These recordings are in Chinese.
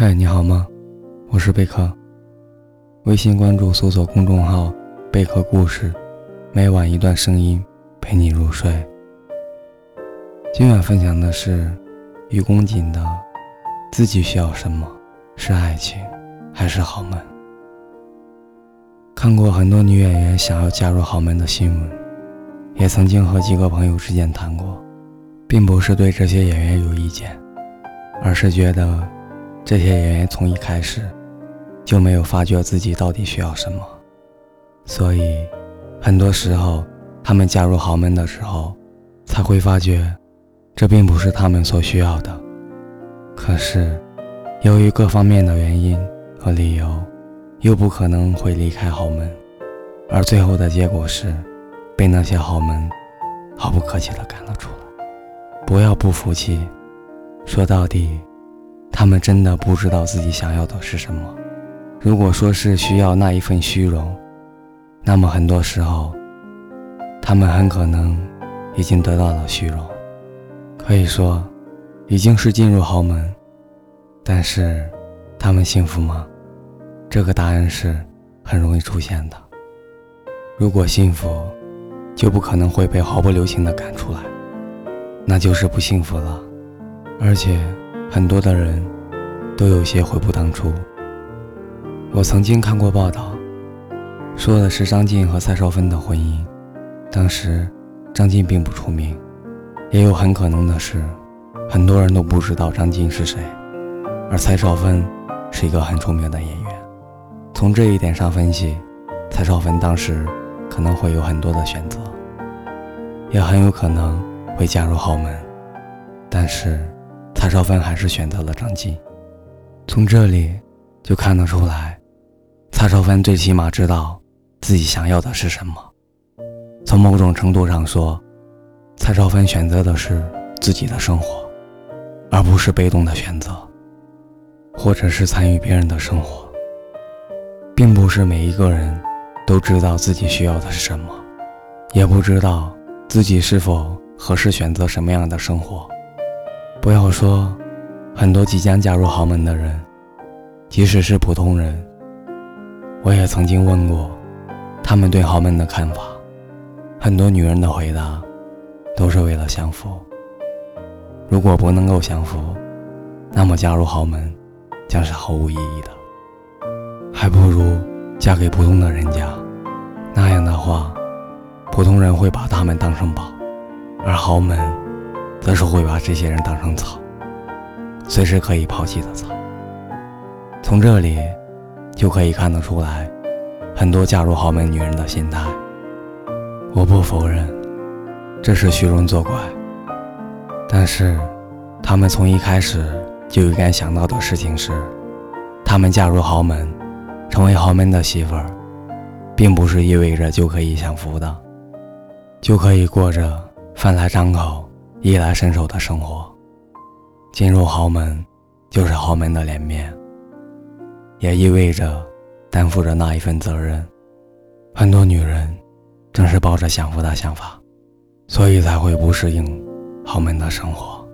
嗨，你好吗？我是贝壳。微信关注搜索公众号“贝壳故事”，每晚一段声音陪你入睡。今晚分享的是于公瑾的：“自己需要什么？是爱情，还是豪门？”看过很多女演员想要嫁入豪门的新闻，也曾经和几个朋友之间谈过，并不是对这些演员有意见，而是觉得。这些演员从一开始就没有发觉自己到底需要什么，所以很多时候他们嫁入豪门的时候，才会发觉这并不是他们所需要的。可是由于各方面的原因和理由，又不可能会离开豪门，而最后的结果是被那些豪门毫不客气地赶了出来。不要不服气，说到底。他们真的不知道自己想要的是什么。如果说是需要那一份虚荣，那么很多时候，他们很可能已经得到了虚荣，可以说已经是进入豪门。但是，他们幸福吗？这个答案是很容易出现的。如果幸福，就不可能会被毫不留情地赶出来，那就是不幸福了，而且。很多的人都有些悔不当初。我曾经看过报道，说的是张晋和蔡少芬的婚姻。当时张晋并不出名，也有很可能的是，很多人都不知道张晋是谁，而蔡少芬是一个很出名的演员。从这一点上分析，蔡少芬当时可能会有很多的选择，也很有可能会嫁入豪门，但是。蔡少芬还是选择了张晋，从这里就看得出来，蔡少芬最起码知道自己想要的是什么。从某种程度上说，蔡少芬选择的是自己的生活，而不是被动的选择，或者是参与别人的生活。并不是每一个人都知道自己需要的是什么，也不知道自己是否合适选择什么样的生活。不要说，很多即将嫁入豪门的人，即使是普通人，我也曾经问过他们对豪门的看法。很多女人的回答都是为了享福。如果不能够享福，那么嫁入豪门将是毫无意义的，还不如嫁给普通的人家。那样的话，普通人会把他们当成宝，而豪门。则是会把这些人当成草，随时可以抛弃的草。从这里就可以看得出来，很多嫁入豪门女人的心态。我不否认这是虚荣作怪，但是她们从一开始就应该想到的事情是，她们嫁入豪门，成为豪门的媳妇儿，并不是意味着就可以享福的，就可以过着饭来张口。衣来伸手的生活，进入豪门就是豪门的脸面，也意味着担负着那一份责任。很多女人正是抱着享福的想法，所以才会不适应豪门的生活。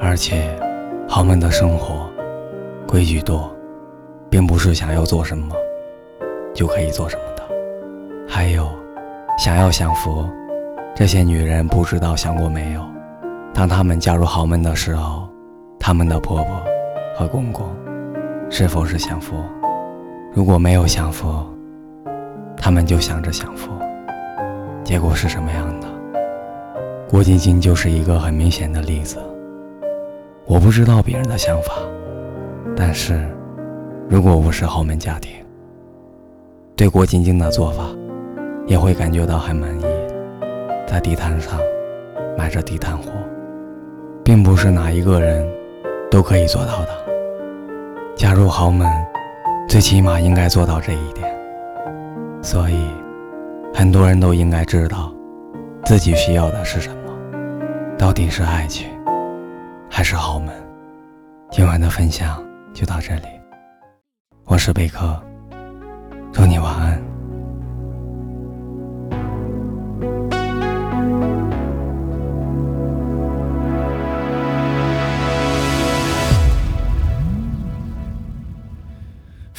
而且，豪门的生活规矩多，并不是想要做什么就可以做什么的。还有，想要享福。这些女人不知道想过没有，当她们嫁入豪门的时候，他们的婆婆和公公是否是享福？如果没有享福，他们就想着享福，结果是什么样的？郭晶晶就是一个很明显的例子。我不知道别人的想法，但是如果我是豪门家庭，对郭晶晶的做法也会感觉到很满意。在地摊上买着地摊货，并不是哪一个人都可以做到的。加入豪门，最起码应该做到这一点。所以，很多人都应该知道自己需要的是什么，到底是爱情还是豪门。今晚的分享就到这里，我是贝壳，祝你晚安。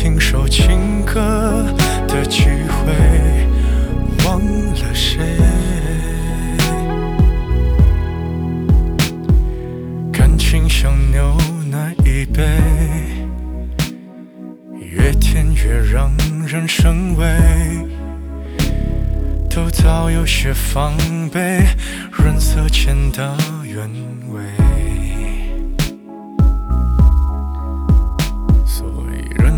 听首情歌的机会，忘了谁。感情像牛奶一杯，越甜越让人生畏。都早有些防备，润色前的原味。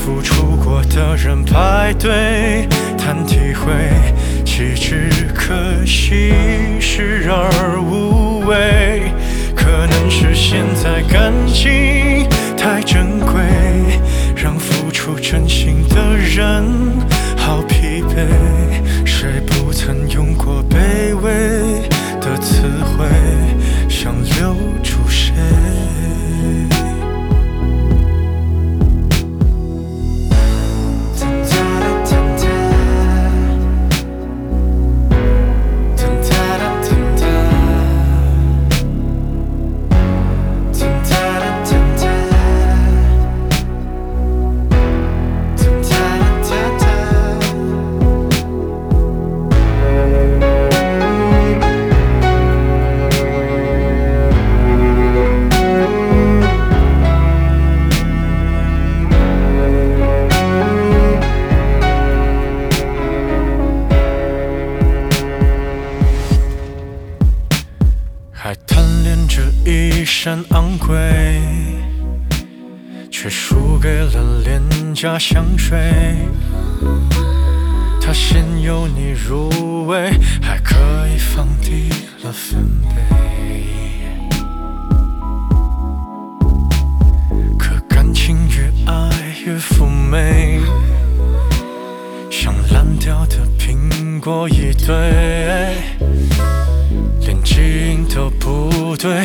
付出过的人排队谈体会，一身昂贵，却输给了廉价香水。它先由你入味，还可以放低了分贝。可感情越爱越妩媚，像烂掉的苹果一堆。连基因都不对，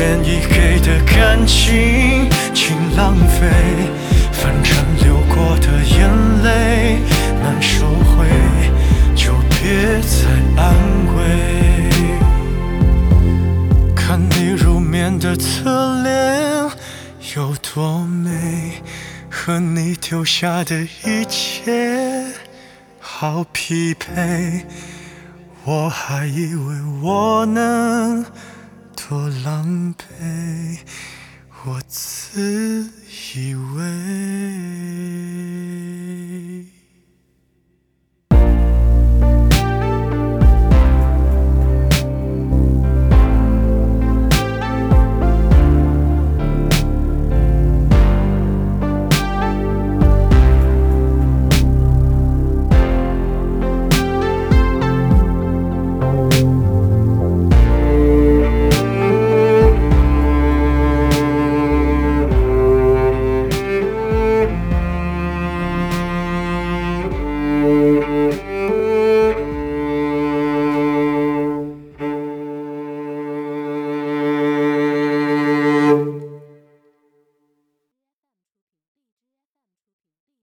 愿意给的感情请浪费。反正流过的眼泪难收回，就别再安慰。看你入眠的侧脸有多美，和你丢下的一切。好匹配，我还以为我能多狼狈，我自以为。